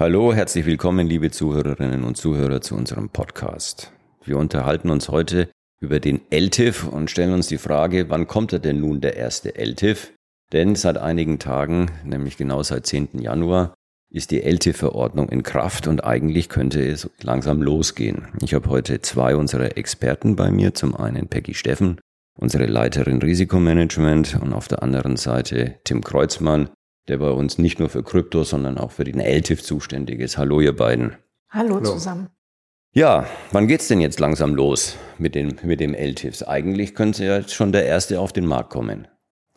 Hallo, herzlich willkommen, liebe Zuhörerinnen und Zuhörer zu unserem Podcast. Wir unterhalten uns heute über den LTIF und stellen uns die Frage, wann kommt er denn nun der erste LTIF? Denn seit einigen Tagen, nämlich genau seit 10. Januar, ist die LTIF-Verordnung in Kraft und eigentlich könnte es langsam losgehen. Ich habe heute zwei unserer Experten bei mir, zum einen Peggy Steffen, unsere Leiterin Risikomanagement und auf der anderen Seite Tim Kreuzmann, der bei uns nicht nur für Krypto, sondern auch für den LTIF zuständig ist. Hallo, ihr beiden. Hallo, Hallo. zusammen. Ja, wann geht's denn jetzt langsam los mit dem, mit dem LTIFs? Eigentlich könnte ja jetzt schon der erste auf den Markt kommen.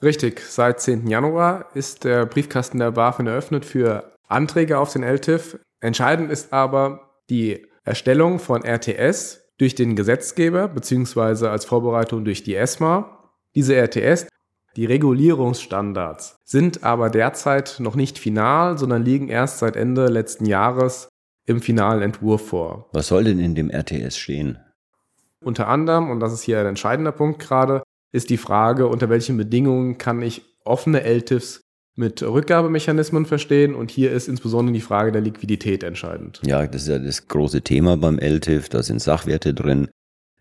Richtig, seit 10. Januar ist der Briefkasten der BaFin eröffnet für Anträge auf den LTIF. Entscheidend ist aber die Erstellung von RTS durch den Gesetzgeber beziehungsweise als Vorbereitung durch die ESMA. Diese RTS die Regulierungsstandards sind aber derzeit noch nicht final, sondern liegen erst seit Ende letzten Jahres im finalen Entwurf vor. Was soll denn in dem RTS stehen? Unter anderem, und das ist hier ein entscheidender Punkt gerade, ist die Frage, unter welchen Bedingungen kann ich offene LTIFs mit Rückgabemechanismen verstehen und hier ist insbesondere die Frage der Liquidität entscheidend. Ja, das ist ja das große Thema beim LTIF, da sind Sachwerte drin,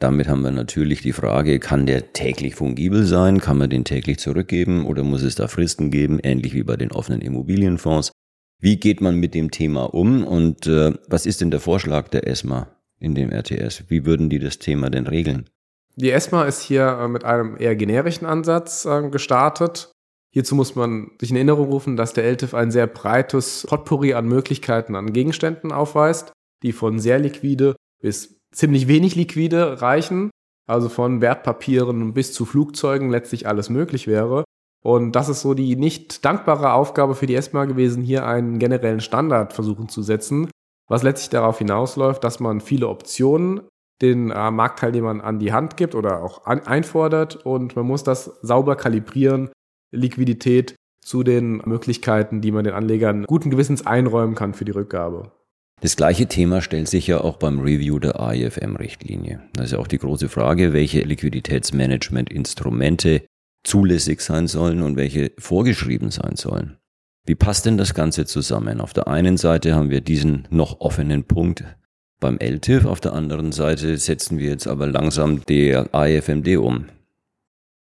damit haben wir natürlich die Frage, kann der täglich fungibel sein? Kann man den täglich zurückgeben oder muss es da Fristen geben, ähnlich wie bei den offenen Immobilienfonds? Wie geht man mit dem Thema um und äh, was ist denn der Vorschlag der ESMA in dem RTS? Wie würden die das Thema denn regeln? Die ESMA ist hier äh, mit einem eher generischen Ansatz äh, gestartet. Hierzu muss man sich in Erinnerung rufen, dass der LTIF ein sehr breites Potpourri an Möglichkeiten an Gegenständen aufweist, die von sehr liquide bis ziemlich wenig liquide reichen, also von Wertpapieren bis zu Flugzeugen letztlich alles möglich wäre. Und das ist so die nicht dankbare Aufgabe für die ESMA gewesen, hier einen generellen Standard versuchen zu setzen, was letztlich darauf hinausläuft, dass man viele Optionen den äh, Marktteilnehmern an die Hand gibt oder auch an, einfordert und man muss das sauber kalibrieren, Liquidität zu den Möglichkeiten, die man den Anlegern guten Gewissens einräumen kann für die Rückgabe. Das gleiche Thema stellt sich ja auch beim Review der AIFM-Richtlinie. Da ist ja auch die große Frage, welche Liquiditätsmanagement-Instrumente zulässig sein sollen und welche vorgeschrieben sein sollen. Wie passt denn das Ganze zusammen? Auf der einen Seite haben wir diesen noch offenen Punkt beim LTIF, auf der anderen Seite setzen wir jetzt aber langsam der AIFMD um.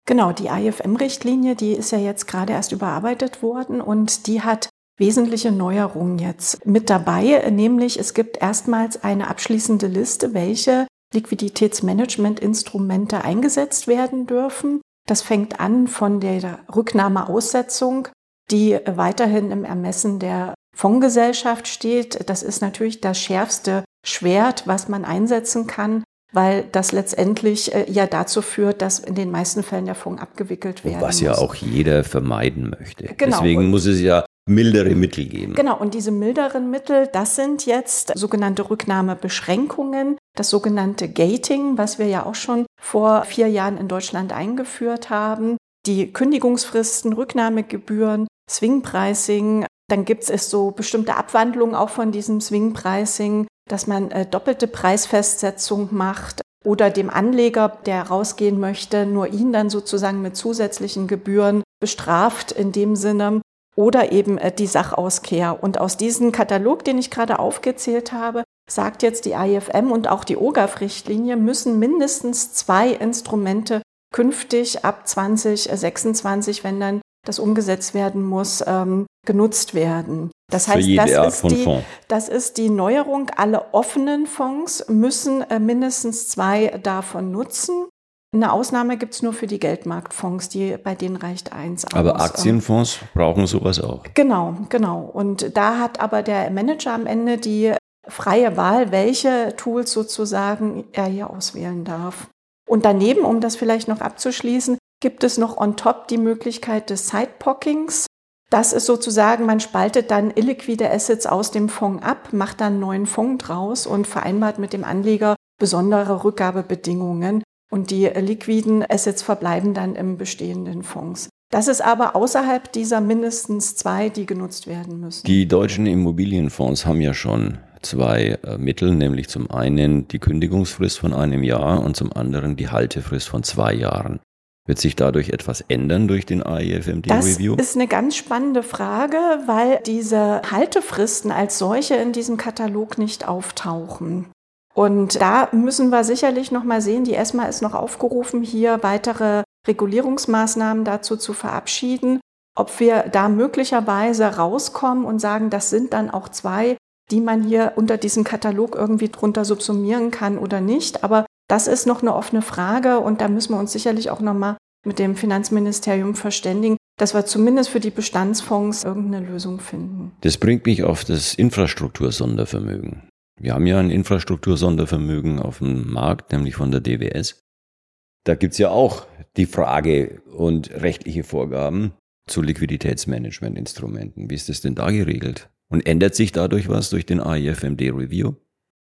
Genau, die AIFM-Richtlinie, die ist ja jetzt gerade erst überarbeitet worden und die hat wesentliche Neuerungen jetzt mit dabei, nämlich es gibt erstmals eine abschließende Liste, welche Liquiditätsmanagementinstrumente eingesetzt werden dürfen. Das fängt an von der Rücknahmeaussetzung, die weiterhin im Ermessen der Fondsgesellschaft steht. Das ist natürlich das schärfste Schwert, was man einsetzen kann, weil das letztendlich äh, ja dazu führt, dass in den meisten Fällen der Fonds abgewickelt werden Was muss. ja auch jeder vermeiden möchte. Genau. Deswegen muss es ja mildere Mittel geben. Genau, und diese milderen Mittel, das sind jetzt sogenannte Rücknahmebeschränkungen, das sogenannte Gating, was wir ja auch schon vor vier Jahren in Deutschland eingeführt haben, die Kündigungsfristen, Rücknahmegebühren, Swing-Pricing, dann gibt es so bestimmte Abwandlungen auch von diesem Swing-Pricing, dass man äh, doppelte Preisfestsetzung macht oder dem Anleger, der rausgehen möchte, nur ihn dann sozusagen mit zusätzlichen Gebühren bestraft in dem Sinne, oder eben äh, die Sachauskehr. Und aus diesem Katalog, den ich gerade aufgezählt habe, sagt jetzt die IFM und auch die OGAF-Richtlinie, müssen mindestens zwei Instrumente künftig ab 2026, wenn dann das umgesetzt werden muss, ähm, genutzt werden. Das heißt, das ist, die, das ist, die, Neuerung. Alle offenen Fonds müssen äh, mindestens zwei davon nutzen. Eine Ausnahme gibt es nur für die Geldmarktfonds, die, bei denen reicht eins aus. Aber Aktienfonds brauchen sowas auch. Genau, genau. Und da hat aber der Manager am Ende die freie Wahl, welche Tools sozusagen er hier auswählen darf. Und daneben, um das vielleicht noch abzuschließen, gibt es noch on top die Möglichkeit des Sidepockings. Das ist sozusagen, man spaltet dann illiquide Assets aus dem Fonds ab, macht dann einen neuen Fonds draus und vereinbart mit dem Anleger besondere Rückgabebedingungen und die liquiden Assets verbleiben dann im bestehenden Fonds. Das ist aber außerhalb dieser mindestens zwei, die genutzt werden müssen. Die deutschen Immobilienfonds haben ja schon zwei äh, Mittel, nämlich zum einen die Kündigungsfrist von einem Jahr und zum anderen die Haltefrist von zwei Jahren. Wird sich dadurch etwas ändern durch den AIFMD-Review? Das ist eine ganz spannende Frage, weil diese Haltefristen als solche in diesem Katalog nicht auftauchen. Und da müssen wir sicherlich noch mal sehen, die ESMA ist noch aufgerufen, hier weitere Regulierungsmaßnahmen dazu zu verabschieden. Ob wir da möglicherweise rauskommen und sagen, das sind dann auch zwei, die man hier unter diesem Katalog irgendwie drunter subsumieren kann oder nicht. Aber das ist noch eine offene Frage und da müssen wir uns sicherlich auch nochmal mit dem Finanzministerium verständigen, dass wir zumindest für die Bestandsfonds irgendeine Lösung finden. Das bringt mich auf das Infrastruktursondervermögen. Wir haben ja ein Infrastruktursondervermögen auf dem Markt, nämlich von der DWS. Da gibt's ja auch die Frage und rechtliche Vorgaben zu Liquiditätsmanagementinstrumenten. Wie ist das denn da geregelt? Und ändert sich dadurch was durch den AIFMD-Review?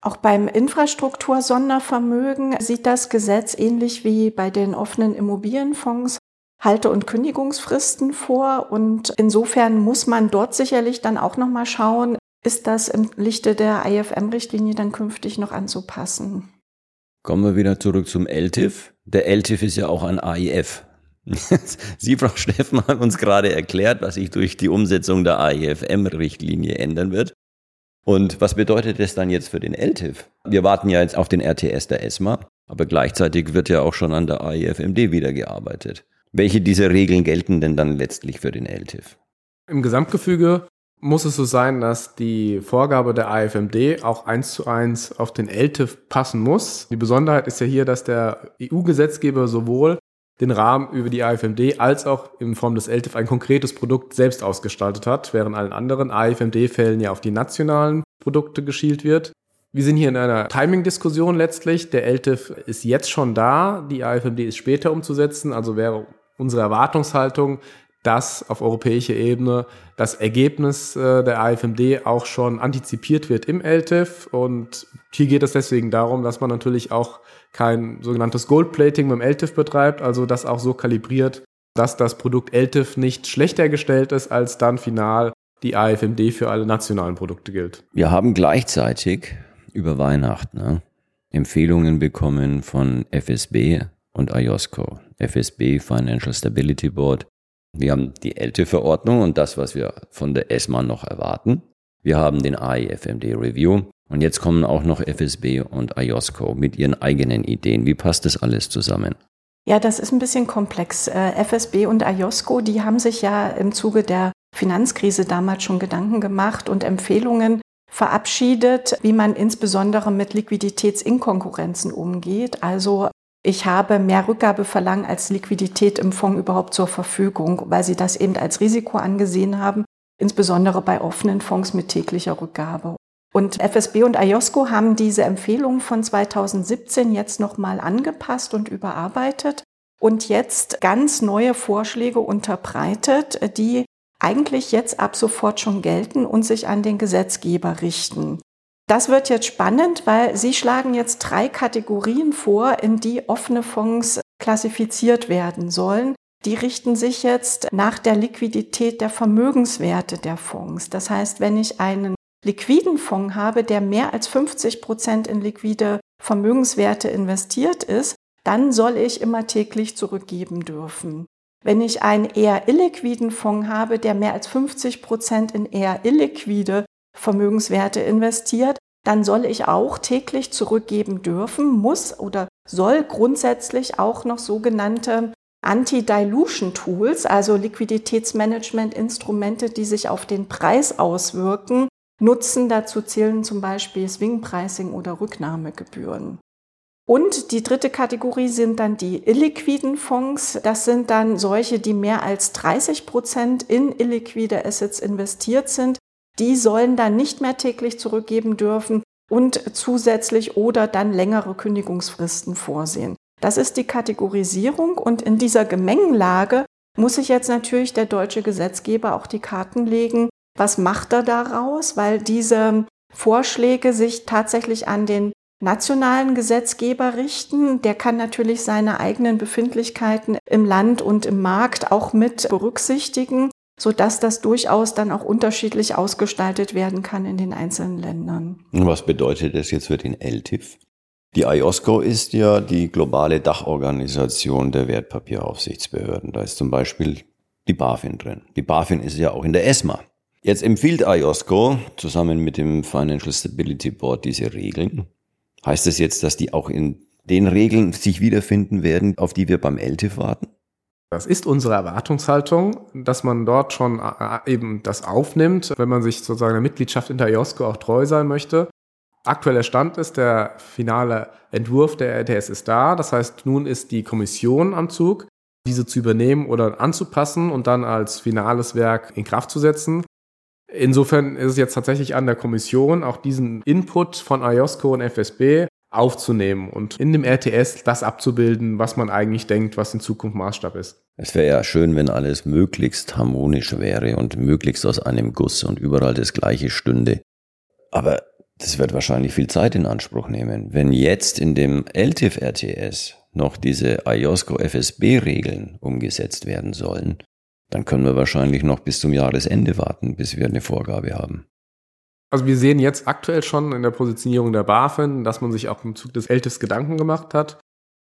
Auch beim Infrastruktursondervermögen sieht das Gesetz ähnlich wie bei den offenen Immobilienfonds Halte- und Kündigungsfristen vor. Und insofern muss man dort sicherlich dann auch nochmal schauen, ist das im Lichte der IFM-Richtlinie dann künftig noch anzupassen. Kommen wir wieder zurück zum LTIF. Der LTIF ist ja auch ein AIF. Sie, Frau Steffen, haben uns gerade erklärt, was sich durch die Umsetzung der AIFM-Richtlinie ändern wird. Und was bedeutet das dann jetzt für den LTIF? Wir warten ja jetzt auf den RTS der ESMA, aber gleichzeitig wird ja auch schon an der AIFMD wieder gearbeitet. Welche dieser Regeln gelten denn dann letztlich für den LTIF? Im Gesamtgefüge muss es so sein, dass die Vorgabe der AFMD auch eins zu eins auf den LTIF passen muss. Die Besonderheit ist ja hier, dass der EU-Gesetzgeber sowohl den Rahmen über die AFMD als auch in Form des LTIF ein konkretes Produkt selbst ausgestaltet hat, während allen anderen AFMD-Fällen ja auf die nationalen Produkte geschielt wird. Wir sind hier in einer Timing-Diskussion letztlich. Der LTIF ist jetzt schon da, die AFMD ist später umzusetzen, also wäre unsere Erwartungshaltung, dass auf europäischer Ebene das Ergebnis äh, der AFMD auch schon antizipiert wird im LTIF. Und hier geht es deswegen darum, dass man natürlich auch kein sogenanntes Goldplating beim LTIF betreibt, also das auch so kalibriert, dass das Produkt LTIF nicht schlechter gestellt ist, als dann final die AFMD für alle nationalen Produkte gilt. Wir haben gleichzeitig über Weihnachten ne, Empfehlungen bekommen von FSB und IOSCO. FSB Financial Stability Board wir haben die LT-Verordnung und das, was wir von der ESMA noch erwarten. Wir haben den AIFMD Review und jetzt kommen auch noch FSB und IOSCO mit ihren eigenen Ideen. Wie passt das alles zusammen? Ja, das ist ein bisschen komplex. Äh, FSB und IOSCO, die haben sich ja im Zuge der Finanzkrise damals schon Gedanken gemacht und Empfehlungen verabschiedet, wie man insbesondere mit Liquiditätsinkonkurrenzen umgeht. Also ich habe mehr Rückgabeverlangen als Liquidität im Fonds überhaupt zur Verfügung, weil sie das eben als Risiko angesehen haben, insbesondere bei offenen Fonds mit täglicher Rückgabe. Und FSB und IOSCO haben diese Empfehlung von 2017 jetzt nochmal angepasst und überarbeitet und jetzt ganz neue Vorschläge unterbreitet, die eigentlich jetzt ab sofort schon gelten und sich an den Gesetzgeber richten. Das wird jetzt spannend, weil Sie schlagen jetzt drei Kategorien vor, in die offene Fonds klassifiziert werden sollen. Die richten sich jetzt nach der Liquidität der Vermögenswerte der Fonds. Das heißt, wenn ich einen liquiden Fonds habe, der mehr als 50 Prozent in liquide Vermögenswerte investiert ist, dann soll ich immer täglich zurückgeben dürfen. Wenn ich einen eher illiquiden Fonds habe, der mehr als 50 Prozent in eher illiquide Vermögenswerte investiert, dann soll ich auch täglich zurückgeben dürfen, muss oder soll grundsätzlich auch noch sogenannte Anti-Dilution-Tools, also Liquiditätsmanagement-Instrumente, die sich auf den Preis auswirken, nutzen. Dazu zählen zum Beispiel Swing-Pricing oder Rücknahmegebühren. Und die dritte Kategorie sind dann die illiquiden Fonds. Das sind dann solche, die mehr als 30 Prozent in illiquide Assets investiert sind die sollen dann nicht mehr täglich zurückgeben dürfen und zusätzlich oder dann längere Kündigungsfristen vorsehen. Das ist die Kategorisierung und in dieser Gemengenlage muss sich jetzt natürlich der deutsche Gesetzgeber auch die Karten legen. Was macht er daraus? Weil diese Vorschläge sich tatsächlich an den nationalen Gesetzgeber richten. Der kann natürlich seine eigenen Befindlichkeiten im Land und im Markt auch mit berücksichtigen so dass das durchaus dann auch unterschiedlich ausgestaltet werden kann in den einzelnen Ländern. Was bedeutet das jetzt für den LTIF? Die IOSCO ist ja die globale Dachorganisation der Wertpapieraufsichtsbehörden. Da ist zum Beispiel die BaFin drin. Die BaFin ist ja auch in der ESMA. Jetzt empfiehlt IOSCO zusammen mit dem Financial Stability Board diese Regeln. Heißt das jetzt, dass die auch in den Regeln sich wiederfinden werden, auf die wir beim LTIF warten? Das ist unsere Erwartungshaltung, dass man dort schon äh, eben das aufnimmt, wenn man sich sozusagen der Mitgliedschaft in der IOSCO auch treu sein möchte. Aktueller Stand ist, der finale Entwurf der RTS ist da. Das heißt, nun ist die Kommission am Zug, diese zu übernehmen oder anzupassen und dann als finales Werk in Kraft zu setzen. Insofern ist es jetzt tatsächlich an der Kommission, auch diesen Input von IOSCO und FSB aufzunehmen und in dem RTS das abzubilden, was man eigentlich denkt, was in Zukunft Maßstab ist. Es wäre ja schön, wenn alles möglichst harmonisch wäre und möglichst aus einem Guss und überall das Gleiche stünde. Aber das wird wahrscheinlich viel Zeit in Anspruch nehmen. Wenn jetzt in dem LTIF RTS noch diese IOSCO FSB Regeln umgesetzt werden sollen, dann können wir wahrscheinlich noch bis zum Jahresende warten, bis wir eine Vorgabe haben. Also wir sehen jetzt aktuell schon in der Positionierung der BaFin, dass man sich auch im Zug des LTIFs Gedanken gemacht hat.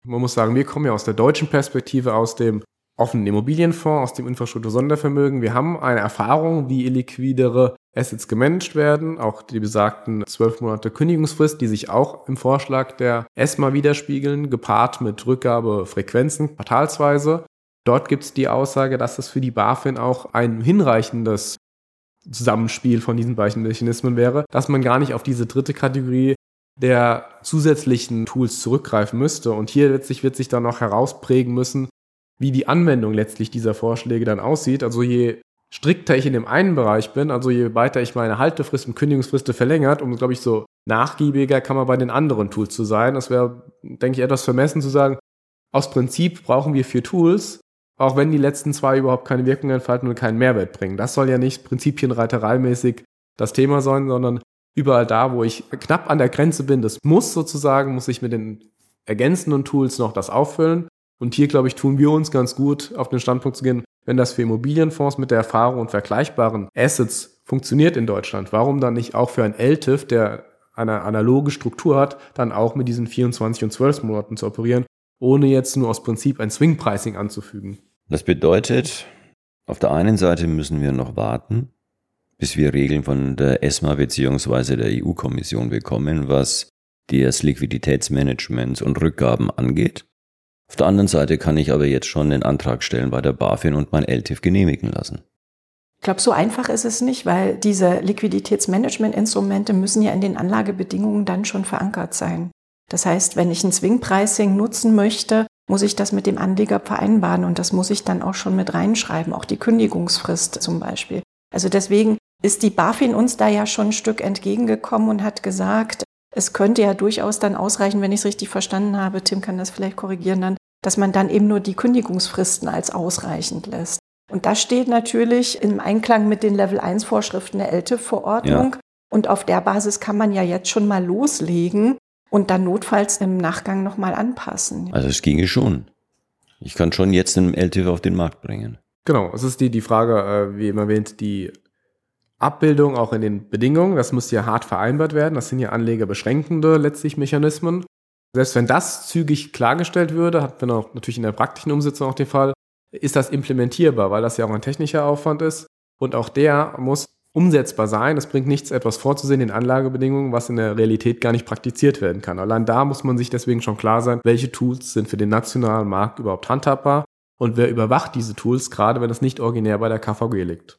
Man muss sagen, wir kommen ja aus der deutschen Perspektive, aus dem offenen Immobilienfonds, aus dem Infrastruktur-Sondervermögen. Wir haben eine Erfahrung, wie illiquidere Assets gemanagt werden, auch die besagten zwölf Monate Kündigungsfrist, die sich auch im Vorschlag der ESMA widerspiegeln, gepaart mit Rückgabefrequenzen quartalsweise. Dort gibt es die Aussage, dass es für die BaFin auch ein hinreichendes Zusammenspiel von diesen beiden Mechanismen wäre, dass man gar nicht auf diese dritte Kategorie der zusätzlichen Tools zurückgreifen müsste. Und hier letztlich wird sich dann noch herausprägen müssen, wie die Anwendung letztlich dieser Vorschläge dann aussieht. Also je strikter ich in dem einen Bereich bin, also je weiter ich meine Haltefrist und Kündigungsfriste verlängert, umso, glaube ich, so nachgiebiger kann man bei den anderen Tools zu sein. Das wäre, denke ich, etwas vermessen zu sagen, aus Prinzip brauchen wir vier Tools, auch wenn die letzten zwei überhaupt keine Wirkung entfalten und keinen Mehrwert bringen. Das soll ja nicht prinzipienreitereimäßig das Thema sein, sondern überall da, wo ich knapp an der Grenze bin, das muss sozusagen, muss ich mit den ergänzenden Tools noch das auffüllen. Und hier, glaube ich, tun wir uns ganz gut, auf den Standpunkt zu gehen, wenn das für Immobilienfonds mit der Erfahrung und vergleichbaren Assets funktioniert in Deutschland, warum dann nicht auch für ein LTIF, der eine analoge Struktur hat, dann auch mit diesen 24 und 12 Monaten zu operieren, ohne jetzt nur aus Prinzip ein Swing-Pricing anzufügen. Das bedeutet, auf der einen Seite müssen wir noch warten, bis wir Regeln von der ESMA bzw. der EU-Kommission bekommen, was das Liquiditätsmanagement und Rückgaben angeht. Auf der anderen Seite kann ich aber jetzt schon den Antrag stellen bei der BaFin und mein LTIF genehmigen lassen. Ich glaube, so einfach ist es nicht, weil diese Liquiditätsmanagement-Instrumente müssen ja in den Anlagebedingungen dann schon verankert sein. Das heißt, wenn ich ein Swing-Pricing nutzen möchte, muss ich das mit dem Anleger vereinbaren und das muss ich dann auch schon mit reinschreiben, auch die Kündigungsfrist zum Beispiel. Also deswegen ist die BaFin uns da ja schon ein Stück entgegengekommen und hat gesagt, es könnte ja durchaus dann ausreichen, wenn ich es richtig verstanden habe, Tim kann das vielleicht korrigieren dann, dass man dann eben nur die Kündigungsfristen als ausreichend lässt. Und das steht natürlich im Einklang mit den Level 1 Vorschriften der ELTE-Verordnung. Ja. Und auf der Basis kann man ja jetzt schon mal loslegen und dann notfalls im Nachgang nochmal anpassen. Also es ginge schon. Ich kann schon jetzt einen LTV auf den Markt bringen. Genau, es ist die, die Frage, äh, wie immer erwähnt, die Abbildung auch in den Bedingungen. Das muss ja hart vereinbart werden. Das sind ja anlegerbeschränkende letztlich Mechanismen. Selbst wenn das zügig klargestellt würde, hat man auch natürlich in der praktischen Umsetzung auch den Fall, ist das implementierbar, weil das ja auch ein technischer Aufwand ist. Und auch der muss umsetzbar sein. Es bringt nichts, etwas vorzusehen in Anlagebedingungen, was in der Realität gar nicht praktiziert werden kann. Allein da muss man sich deswegen schon klar sein, welche Tools sind für den nationalen Markt überhaupt handhabbar und wer überwacht diese Tools, gerade wenn es nicht originär bei der KVG liegt.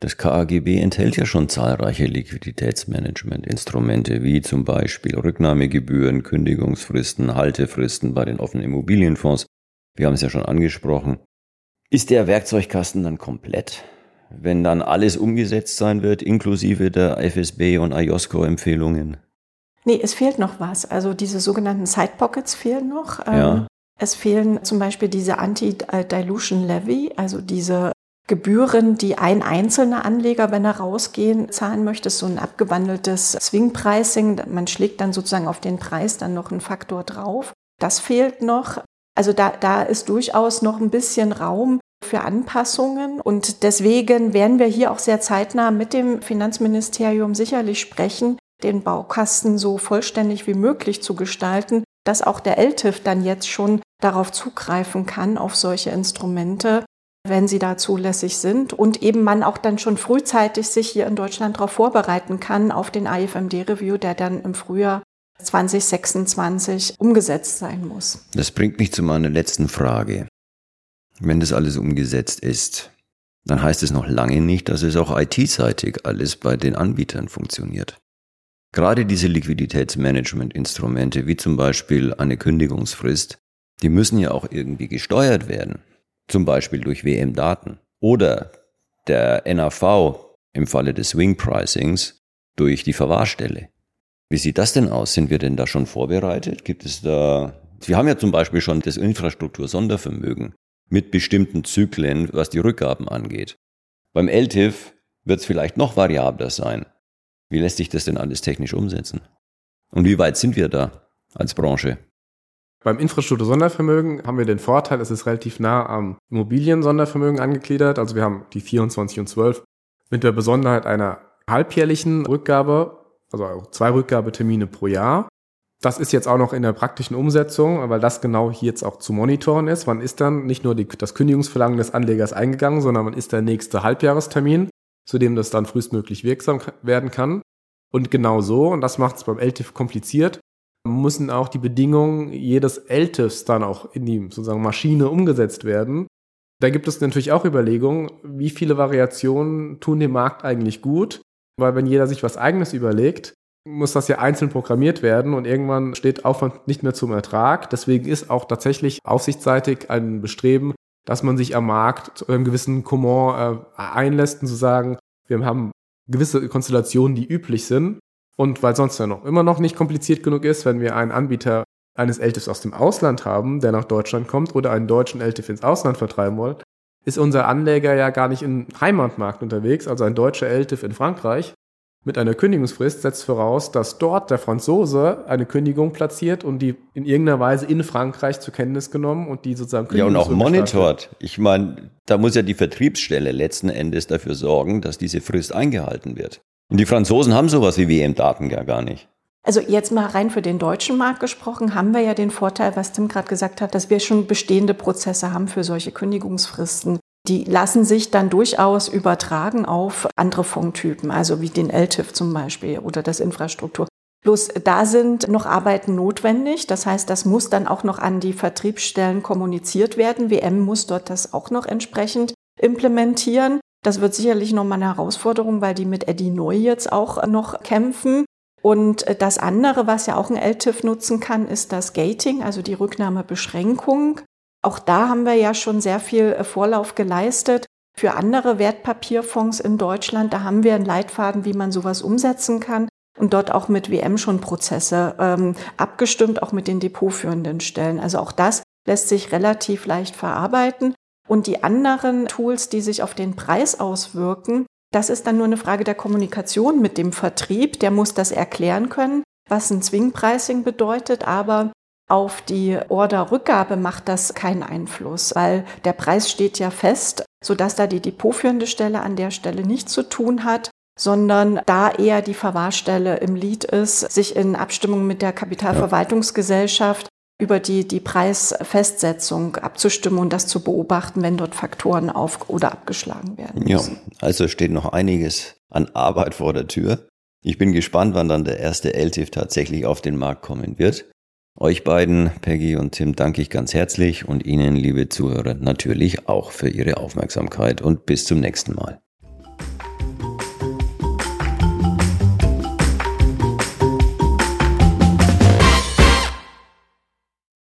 Das KAGB enthält ja schon zahlreiche Liquiditätsmanagement-Instrumente, wie zum Beispiel Rücknahmegebühren, Kündigungsfristen, Haltefristen bei den offenen Immobilienfonds. Wir haben es ja schon angesprochen. Ist der Werkzeugkasten dann komplett? Wenn dann alles umgesetzt sein wird, inklusive der FSB und IOSCO-Empfehlungen? Nee, es fehlt noch was. Also diese sogenannten Side Pockets fehlen noch. Ja. Ähm, es fehlen zum Beispiel diese Anti-Dilution Levy, also diese Gebühren, die ein einzelner Anleger, wenn er rausgehen, zahlen möchte, ist so ein abgewandeltes Swing-Pricing. Man schlägt dann sozusagen auf den Preis dann noch einen Faktor drauf. Das fehlt noch. Also da, da ist durchaus noch ein bisschen Raum für Anpassungen. Und deswegen werden wir hier auch sehr zeitnah mit dem Finanzministerium sicherlich sprechen, den Baukasten so vollständig wie möglich zu gestalten, dass auch der LTIF dann jetzt schon darauf zugreifen kann, auf solche Instrumente, wenn sie da zulässig sind und eben man auch dann schon frühzeitig sich hier in Deutschland darauf vorbereiten kann, auf den IFMD-Review, der dann im Frühjahr 2026 umgesetzt sein muss. Das bringt mich zu meiner letzten Frage. Wenn das alles umgesetzt ist, dann heißt es noch lange nicht, dass es auch IT-seitig alles bei den Anbietern funktioniert. Gerade diese Liquiditätsmanagement-Instrumente, wie zum Beispiel eine Kündigungsfrist, die müssen ja auch irgendwie gesteuert werden. Zum Beispiel durch WM-Daten. Oder der NAV im Falle des Swing-Pricings durch die Verwahrstelle. Wie sieht das denn aus? Sind wir denn da schon vorbereitet? Gibt es da, wir haben ja zum Beispiel schon das Infrastruktur-Sondervermögen mit bestimmten Zyklen, was die Rückgaben angeht. Beim LTIF wird es vielleicht noch variabler sein. Wie lässt sich das denn alles technisch umsetzen? Und wie weit sind wir da als Branche? Beim Infrastruktur-Sondervermögen haben wir den Vorteil, es ist relativ nah am Immobilien-Sondervermögen angegliedert. Also wir haben die 24 und 12 mit der Besonderheit einer halbjährlichen Rückgabe, also zwei Rückgabetermine pro Jahr. Das ist jetzt auch noch in der praktischen Umsetzung, weil das genau hier jetzt auch zu monitoren ist. Wann ist dann nicht nur die, das Kündigungsverlangen des Anlegers eingegangen, sondern wann ist der nächste Halbjahrestermin, zu dem das dann frühestmöglich wirksam werden kann. Und genau so, und das macht es beim LTIF kompliziert, müssen auch die Bedingungen jedes LTIFs dann auch in die sozusagen Maschine umgesetzt werden. Da gibt es natürlich auch Überlegungen, wie viele Variationen tun dem Markt eigentlich gut, weil wenn jeder sich was eigenes überlegt, muss das ja einzeln programmiert werden und irgendwann steht Aufwand nicht mehr zum Ertrag. Deswegen ist auch tatsächlich aufsichtsseitig ein Bestreben, dass man sich am Markt zu einem gewissen Comment äh, einlässt und zu sagen, wir haben gewisse Konstellationen, die üblich sind. Und weil sonst ja noch immer noch nicht kompliziert genug ist, wenn wir einen Anbieter eines LTIFs aus dem Ausland haben, der nach Deutschland kommt oder einen deutschen LTIF ins Ausland vertreiben wollen, ist unser Anleger ja gar nicht im Heimatmarkt unterwegs, also ein deutscher LTIF in Frankreich, mit einer Kündigungsfrist setzt voraus, dass dort der Franzose eine Kündigung platziert und die in irgendeiner Weise in Frankreich zur Kenntnis genommen und die sozusagen Ja, und auch monitort. Ich meine, da muss ja die Vertriebsstelle letzten Endes dafür sorgen, dass diese Frist eingehalten wird. Und die Franzosen haben sowas wie WM-Daten ja gar nicht. Also jetzt mal rein für den deutschen Markt gesprochen, haben wir ja den Vorteil, was Tim gerade gesagt hat, dass wir schon bestehende Prozesse haben für solche Kündigungsfristen die lassen sich dann durchaus übertragen auf andere Fondtypen, also wie den LTIF zum Beispiel oder das Infrastruktur. Bloß da sind noch Arbeiten notwendig. Das heißt, das muss dann auch noch an die Vertriebsstellen kommuniziert werden. WM muss dort das auch noch entsprechend implementieren. Das wird sicherlich nochmal eine Herausforderung, weil die mit Eddie Neu jetzt auch noch kämpfen. Und das andere, was ja auch ein LTIF nutzen kann, ist das Gating, also die Rücknahmebeschränkung. Auch da haben wir ja schon sehr viel äh, Vorlauf geleistet. Für andere Wertpapierfonds in Deutschland, da haben wir einen Leitfaden, wie man sowas umsetzen kann und dort auch mit WM schon Prozesse ähm, abgestimmt, auch mit den depotführenden Stellen. Also auch das lässt sich relativ leicht verarbeiten. Und die anderen Tools, die sich auf den Preis auswirken, das ist dann nur eine Frage der Kommunikation mit dem Vertrieb. Der muss das erklären können, was ein Swing Pricing bedeutet. Aber auf die Orderrückgabe macht das keinen Einfluss, weil der Preis steht ja fest, sodass da die depotführende Stelle an der Stelle nichts zu tun hat, sondern da eher die Verwahrstelle im Lied ist, sich in Abstimmung mit der Kapitalverwaltungsgesellschaft über die, die Preisfestsetzung abzustimmen und das zu beobachten, wenn dort Faktoren auf- oder abgeschlagen werden müssen. Ja, also steht noch einiges an Arbeit vor der Tür. Ich bin gespannt, wann dann der erste LTIF tatsächlich auf den Markt kommen wird. Euch beiden, Peggy und Tim, danke ich ganz herzlich und Ihnen, liebe Zuhörer, natürlich auch für Ihre Aufmerksamkeit und bis zum nächsten Mal.